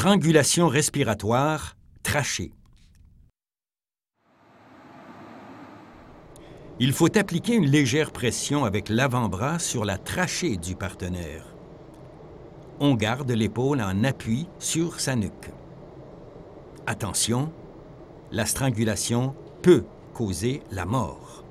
Strangulation respiratoire, trachée. Il faut appliquer une légère pression avec l'avant-bras sur la trachée du partenaire. On garde l'épaule en appui sur sa nuque. Attention, la strangulation peut causer la mort.